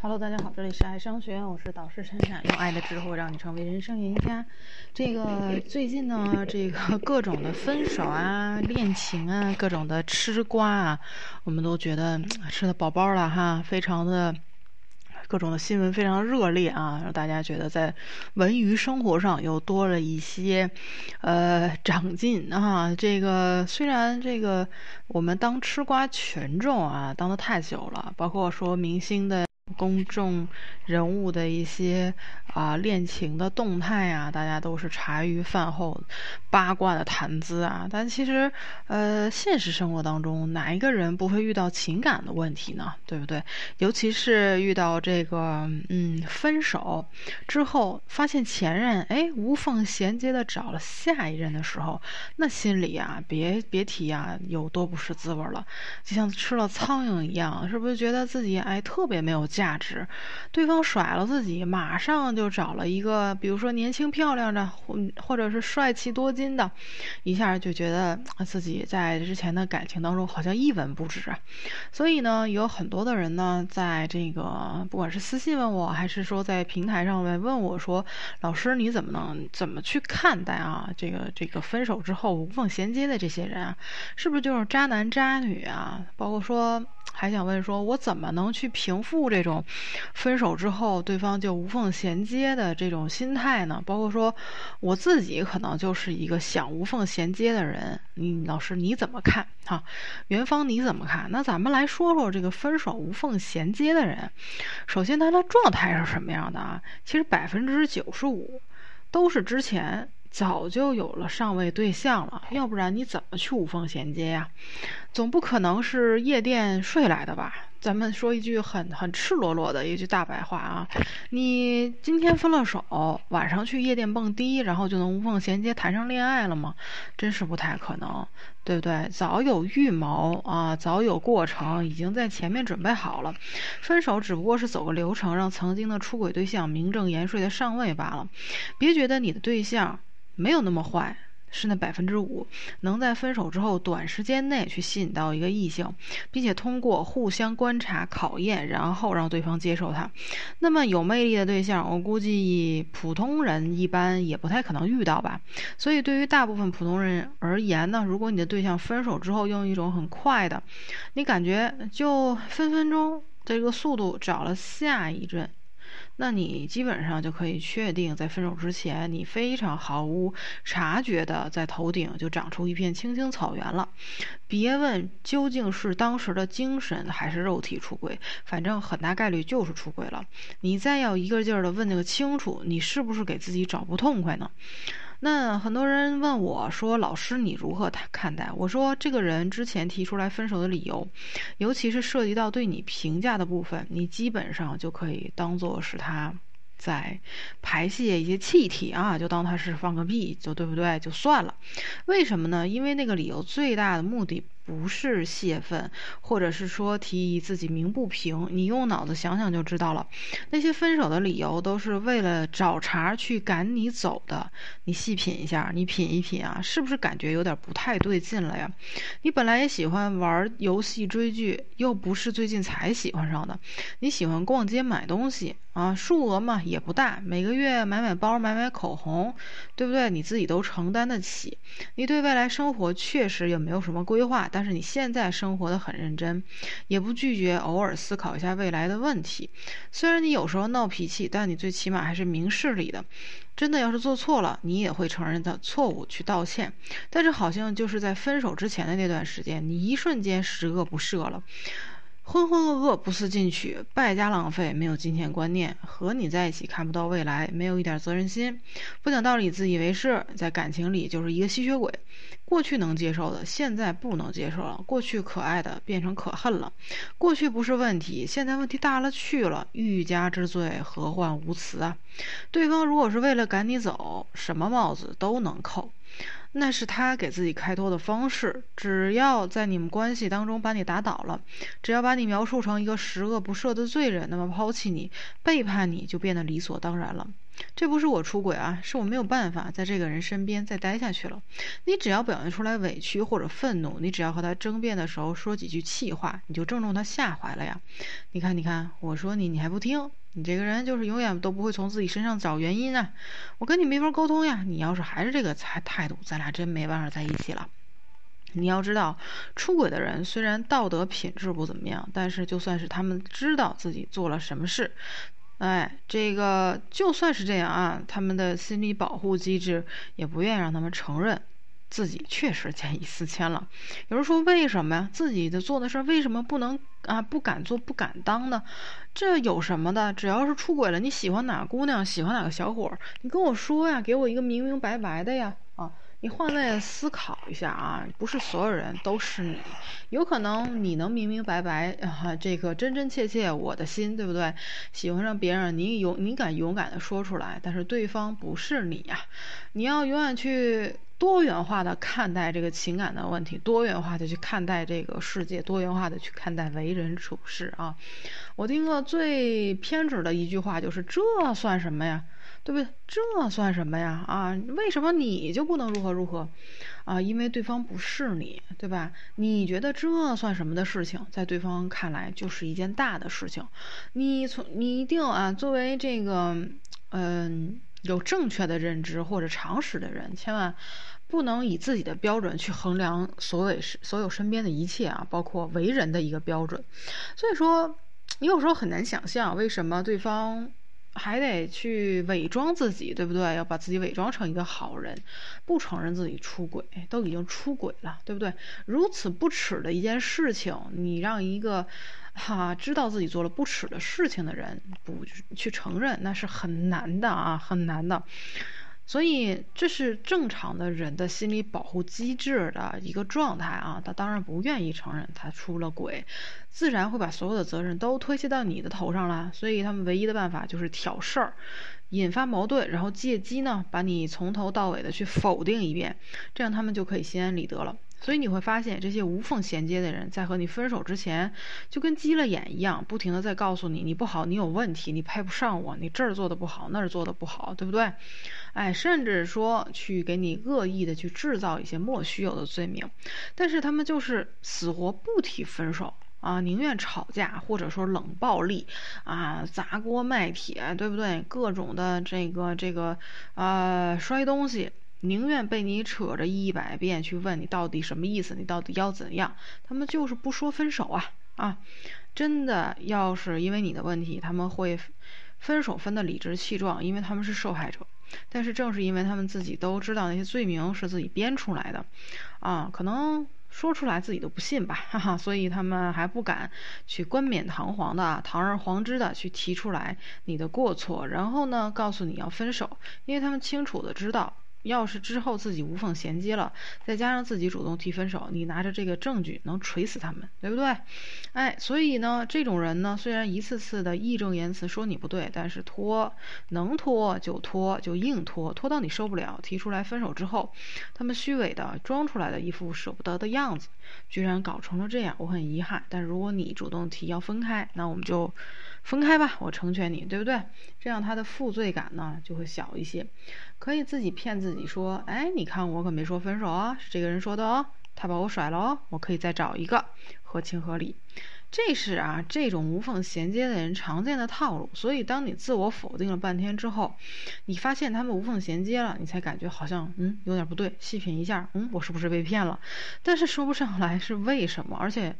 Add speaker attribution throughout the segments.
Speaker 1: Hello，大家好，这里是爱商学院，我是导师陈闪，用爱的智慧让你成为人生赢家。这个最近呢，这个各种的分手啊、恋情啊、各种的吃瓜啊，我们都觉得吃的饱饱了哈，非常的。各种的新闻非常热烈啊，让大家觉得在文娱生活上又多了一些呃长进啊。这个虽然这个我们当吃瓜群众啊当的太久了，包括说明星的。公众人物的一些啊恋情的动态啊，大家都是茶余饭后八卦的谈资啊。但其实，呃，现实生活当中，哪一个人不会遇到情感的问题呢？对不对？尤其是遇到这个，嗯，分手之后，发现前任哎无缝衔接的找了下一任的时候，那心里啊，别别提啊有多不是滋味了，就像吃了苍蝇一样，是不是觉得自己哎特别没有？价值，对方甩了自己，马上就找了一个，比如说年轻漂亮的，或或者是帅气多金的，一下就觉得自己在之前的感情当中好像一文不值。所以呢，有很多的人呢，在这个不管是私信问我，还是说在平台上面问我说：“老师，你怎么能怎么去看待啊？这个这个分手之后无缝衔接的这些人啊，是不是就是渣男渣女啊？包括说。”还想问说，我怎么能去平复这种分手之后对方就无缝衔接的这种心态呢？包括说我自己可能就是一个想无缝衔接的人，你老师你怎么看？哈，元芳你怎么看？那咱们来说说这个分手无缝衔接的人，首先他的状态是什么样的啊？其实百分之九十五都是之前。早就有了上位对象了，要不然你怎么去无缝衔接呀？总不可能是夜店睡来的吧？咱们说一句很很赤裸裸的一句大白话啊，你今天分了手，晚上去夜店蹦迪，然后就能无缝衔接谈上恋爱了吗？真是不太可能，对不对？早有预谋啊，早有过程，已经在前面准备好了。分手只不过是走个流程，让曾经的出轨对象名正言顺的上位罢了。别觉得你的对象。没有那么坏，是那百分之五能在分手之后短时间内去吸引到一个异性，并且通过互相观察考验，然后让对方接受他。那么有魅力的对象，我估计普通人一般也不太可能遇到吧。所以对于大部分普通人而言呢，如果你的对象分手之后用一种很快的，你感觉就分分钟这个速度找了下一任。那你基本上就可以确定，在分手之前，你非常毫无察觉的在头顶就长出一片青青草原了。别问究竟是当时的精神还是肉体出轨，反正很大概率就是出轨了。你再要一个劲儿的问那个清楚，你是不是给自己找不痛快呢？那很多人问我说：“老师，你如何看待？”我说：“这个人之前提出来分手的理由，尤其是涉及到对你评价的部分，你基本上就可以当做是他在排泄一些气体啊，就当他是放个屁，就对不对？就算了。为什么呢？因为那个理由最大的目的。”不是泄愤，或者是说提议自己鸣不平，你用脑子想想就知道了。那些分手的理由都是为了找茬去赶你走的。你细品一下，你品一品啊，是不是感觉有点不太对劲了呀？你本来也喜欢玩游戏、追剧，又不是最近才喜欢上的。你喜欢逛街买东西啊，数额嘛也不大，每个月买买包、买买口红，对不对？你自己都承担得起。你对未来生活确实也没有什么规划，但是你现在生活的很认真，也不拒绝偶尔思考一下未来的问题。虽然你有时候闹脾气，但你最起码还是明事理的。真的要是做错了，你也会承认的错误去道歉。但是好像就是在分手之前的那段时间，你一瞬间十恶不赦了。浑浑噩噩，不思进取，败家浪费，没有金钱观念，和你在一起看不到未来，没有一点责任心，不讲道理，自以为是，在感情里就是一个吸血鬼。过去能接受的，现在不能接受了；过去可爱的，变成可恨了。过去不是问题，现在问题大了去了。欲加之罪，何患无辞啊？对方如果是为了赶你走，什么帽子都能扣。那是他给自己开脱的方式。只要在你们关系当中把你打倒了，只要把你描述成一个十恶不赦的罪人，那么抛弃你、背叛你就变得理所当然了。这不是我出轨啊，是我没有办法在这个人身边再待下去了。你只要表现出来委屈或者愤怒，你只要和他争辩的时候说几句气话，你就正中他下怀了呀。你看，你看，我说你，你还不听，你这个人就是永远都不会从自己身上找原因啊。我跟你没法沟通呀。你要是还是这个态态度，咱俩真没办法在一起了。你要知道，出轨的人虽然道德品质不怎么样，但是就算是他们知道自己做了什么事，哎，这个就算是这样啊，他们的心理保护机制也不愿意让他们承认自己确实见异思迁了。有人说，为什么呀？自己的做的事为什么不能啊？不敢做，不敢当呢？这有什么的？只要是出轨了，你喜欢哪个姑娘，喜欢哪个小伙，你跟我说呀，给我一个明明白白的呀，你换位思考一下啊，不是所有人都是你，有可能你能明明白白啊，这个真真切切我的心，对不对？喜欢上别人，你勇你敢勇敢的说出来，但是对方不是你呀，你要永远去多元化的看待这个情感的问题，多元化的去看待这个世界，多元化的去看待为人处事啊。我听过最偏执的一句话就是这算什么呀？对不对？这算什么呀？啊，为什么你就不能如何如何？啊，因为对方不是你，对吧？你觉得这算什么的事情，在对方看来就是一件大的事情。你从你一定啊，作为这个嗯有正确的认知或者常识的人，千万不能以自己的标准去衡量所有所有身边的一切啊，包括为人的一个标准。所以说，你有时候很难想象为什么对方。还得去伪装自己，对不对？要把自己伪装成一个好人，不承认自己出轨，都已经出轨了，对不对？如此不耻的一件事情，你让一个哈知道自己做了不耻的事情的人不去承认，那是很难的啊，很难的。所以这是正常的人的心理保护机制的一个状态啊，他当然不愿意承认他出了轨，自然会把所有的责任都推卸到你的头上了。所以他们唯一的办法就是挑事儿，引发矛盾，然后借机呢把你从头到尾的去否定一遍，这样他们就可以心安理得了。所以你会发现，这些无缝衔接的人在和你分手之前，就跟急了眼一样，不停的在告诉你你不好，你有问题，你配不上我，你这儿做的不好，那儿做的不好，对不对？哎，甚至说去给你恶意的去制造一些莫须有的罪名，但是他们就是死活不提分手啊，宁愿吵架或者说冷暴力啊，砸锅卖铁，对不对？各种的这个这个啊，摔东西。宁愿被你扯着一百遍去问你到底什么意思，你到底要怎样？他们就是不说分手啊啊！真的要是因为你的问题，他们会分手分的理直气壮，因为他们是受害者。但是正是因为他们自己都知道那些罪名是自己编出来的，啊，可能说出来自己都不信吧，哈哈，所以他们还不敢去冠冕堂皇的、堂而皇之的去提出来你的过错，然后呢，告诉你要分手，因为他们清楚的知道。要是之后自己无缝衔接了，再加上自己主动提分手，你拿着这个证据能锤死他们，对不对？哎，所以呢，这种人呢，虽然一次次的义正言辞说你不对，但是拖能拖就拖，就硬拖，拖到你受不了，提出来分手之后，他们虚伪的装出来的一副舍不得的样子，居然搞成了这样，我很遗憾。但如果你主动提要分开，那我们就分开吧，我成全你，对不对？这样他的负罪感呢就会小一些。可以自己骗自己说，哎，你看我可没说分手啊，是这个人说的哦，他把我甩了哦，我可以再找一个，合情合理。这是啊，这种无缝衔接的人常见的套路。所以，当你自我否定了半天之后，你发现他们无缝衔接了，你才感觉好像嗯有点不对，细品一下，嗯，我是不是被骗了？但是说不上来是为什么，而且。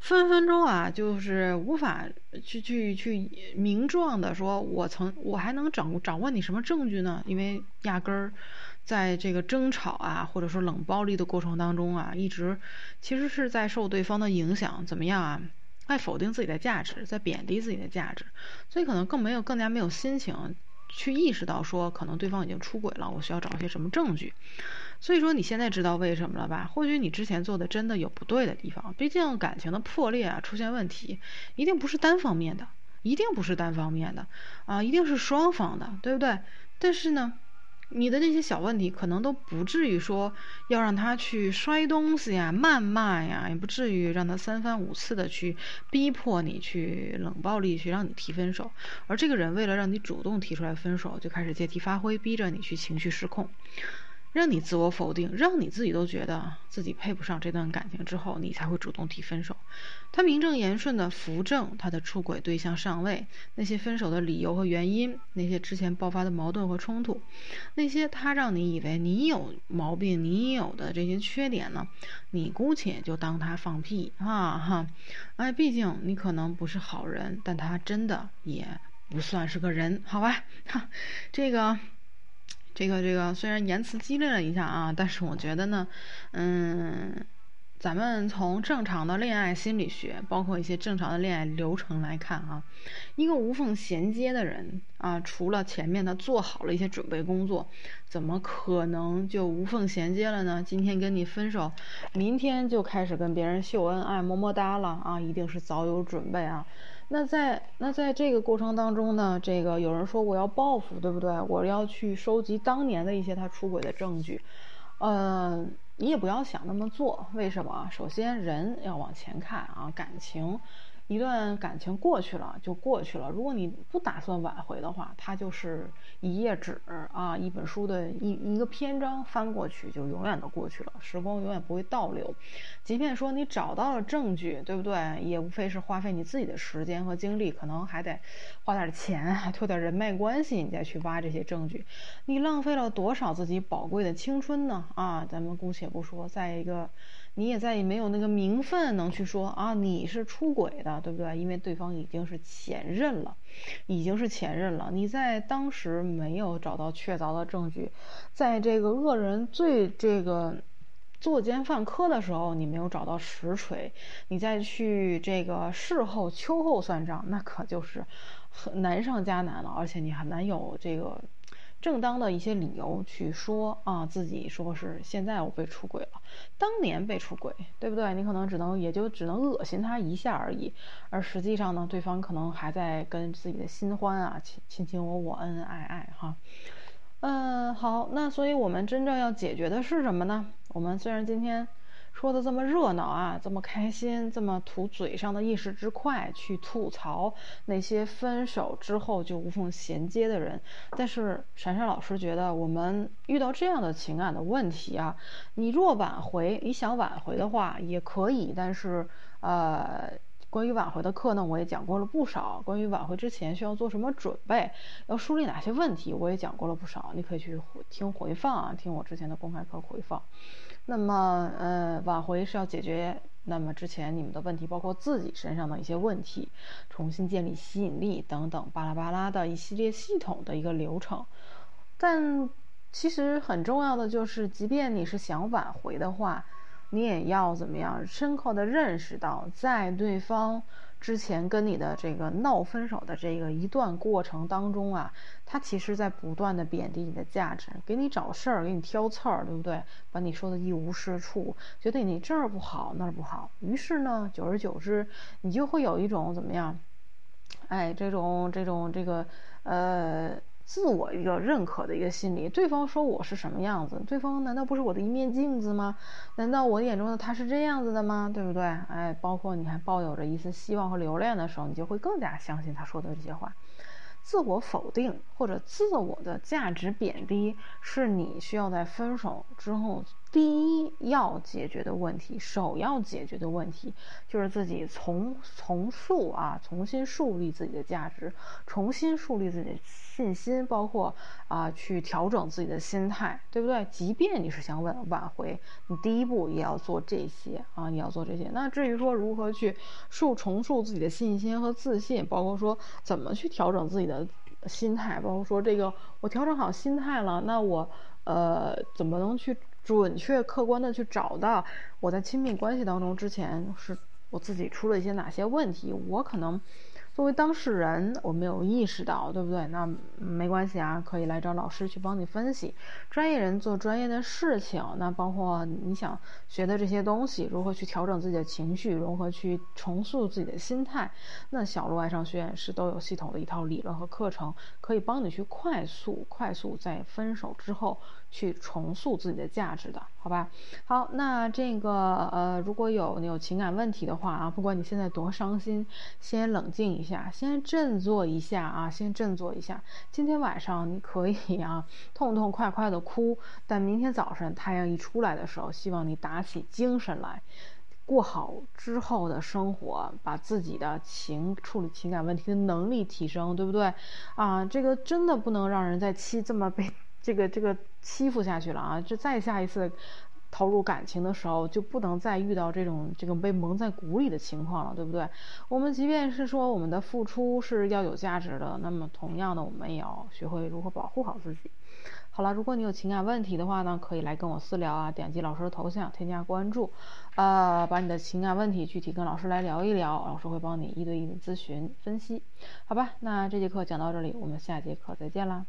Speaker 1: 分分钟啊，就是无法去去去明状的说，我曾我还能掌握掌握你什么证据呢？因为压根儿在这个争吵啊，或者说冷暴力的过程当中啊，一直其实是在受对方的影响，怎么样啊？在否定自己的价值，在贬低自己的价值，所以可能更没有更加没有心情去意识到说，可能对方已经出轨了，我需要找一些什么证据。所以说你现在知道为什么了吧？或许你之前做的真的有不对的地方。毕竟感情的破裂啊，出现问题，一定不是单方面的，一定不是单方面的啊，一定是双方的，对不对？但是呢，你的那些小问题可能都不至于说要让他去摔东西呀、谩骂呀，也不至于让他三番五次的去逼迫你去冷暴力去让你提分手。而这个人为了让你主动提出来分手，就开始借题发挥，逼着你去情绪失控。让你自我否定，让你自己都觉得自己配不上这段感情之后，你才会主动提分手。他名正言顺的扶正他的出轨对象上位，那些分手的理由和原因，那些之前爆发的矛盾和冲突，那些他让你以为你有毛病、你有的这些缺点呢，你姑且就当他放屁啊哈！哎，毕竟你可能不是好人，但他真的也不算是个人，好吧？哈，这个。这个这个虽然言辞激烈了一下啊，但是我觉得呢，嗯，咱们从正常的恋爱心理学，包括一些正常的恋爱流程来看啊，一个无缝衔接的人啊，除了前面他做好了一些准备工作，怎么可能就无缝衔接了呢？今天跟你分手，明天就开始跟别人秀恩爱、么么哒了啊，一定是早有准备啊。那在那在这个过程当中呢，这个有人说我要报复，对不对？我要去收集当年的一些他出轨的证据，嗯，你也不要想那么做。为什么？首先人要往前看啊，感情。一段感情过去了就过去了，如果你不打算挽回的话，它就是一页纸啊，一本书的一一个篇章，翻过去就永远都过去了，时光永远不会倒流。即便说你找到了证据，对不对？也无非是花费你自己的时间和精力，可能还得花点钱，还托点人脉关系，你再去挖这些证据。你浪费了多少自己宝贵的青春呢？啊，咱们姑且不说。再一个。你也再也没有那个名分能去说啊，你是出轨的，对不对？因为对方已经是前任了，已经是前任了。你在当时没有找到确凿的证据，在这个恶人最这个作奸犯科的时候，你没有找到实锤，你再去这个事后秋后算账，那可就是很难上加难了，而且你很难有这个。正当的一些理由去说啊，自己说是现在我被出轨了，当年被出轨，对不对？你可能只能也就只能恶心他一下而已，而实际上呢，对方可能还在跟自己的新欢啊亲亲亲我我恩恩爱爱哈。嗯，好，那所以我们真正要解决的是什么呢？我们虽然今天。说的这么热闹啊，这么开心，这么图嘴上的一时之快去吐槽那些分手之后就无缝衔接的人，但是闪闪老师觉得，我们遇到这样的情感的问题啊，你若挽回，你想挽回的话也可以，但是呃，关于挽回的课呢，我也讲过了不少。关于挽回之前需要做什么准备，要梳理哪些问题，我也讲过了不少。你可以去听回放啊，听我之前的公开课回放。那么，呃，挽回是要解决那么之前你们的问题，包括自己身上的一些问题，重新建立吸引力等等，巴拉巴拉的一系列系统的一个流程。但其实很重要的就是，即便你是想挽回的话，你也要怎么样深刻的认识到，在对方。之前跟你的这个闹分手的这个一段过程当中啊，他其实在不断的贬低你的价值，给你找事儿，给你挑刺儿，对不对？把你说的一无是处，觉得你这儿不好那儿不好，于是呢，久而久之，你就会有一种怎么样？哎，这种这种这个呃。自我一个认可的一个心理，对方说我是什么样子，对方难道不是我的一面镜子吗？难道我眼中的他是这样子的吗？对不对？哎，包括你还抱有着一丝希望和留恋的时候，你就会更加相信他说的这些话。自我否定或者自我的价值贬低，是你需要在分手之后第一要解决的问题，首要解决的问题，就是自己重重塑啊，重新树立自己的价值，重新树立自己的信心，包括啊，去调整自己的心态，对不对？即便你是想挽挽回，你第一步也要做这些啊，你要做这些。那至于说如何去树重塑自己的信心和自信，包括说怎么去调整自己的。心态，包括说这个，我调整好心态了，那我呃怎么能去准确客观的去找到我在亲密关系当中之前是我自己出了一些哪些问题？我可能。作为当事人，我没有意识到，对不对？那没关系啊，可以来找老师去帮你分析。专业人做专业的事情，那包括你想学的这些东西，如何去调整自己的情绪，如何去重塑自己的心态，那小鹿爱上学院是都有系统的一套理论和课程，可以帮你去快速、快速在分手之后去重塑自己的价值的，好吧？好，那这个呃，如果有你有情感问题的话啊，不管你现在多伤心。先冷静一下，先振作一下啊！先振作一下。今天晚上你可以啊，痛痛快快的哭，但明天早上太阳一出来的时候，希望你打起精神来，过好之后的生活，把自己的情处理情感问题的能力提升，对不对？啊，这个真的不能让人再欺这么被这个这个欺负下去了啊！这再下一次。投入感情的时候，就不能再遇到这种这种被蒙在鼓里的情况了，对不对？我们即便是说我们的付出是要有价值的，那么同样的，我们也要学会如何保护好自己。好了，如果你有情感问题的话呢，可以来跟我私聊啊，点击老师的头像，添加关注，呃，把你的情感问题具体跟老师来聊一聊，老师会帮你一对一的咨询分析，好吧？那这节课讲到这里，我们下节课再见啦。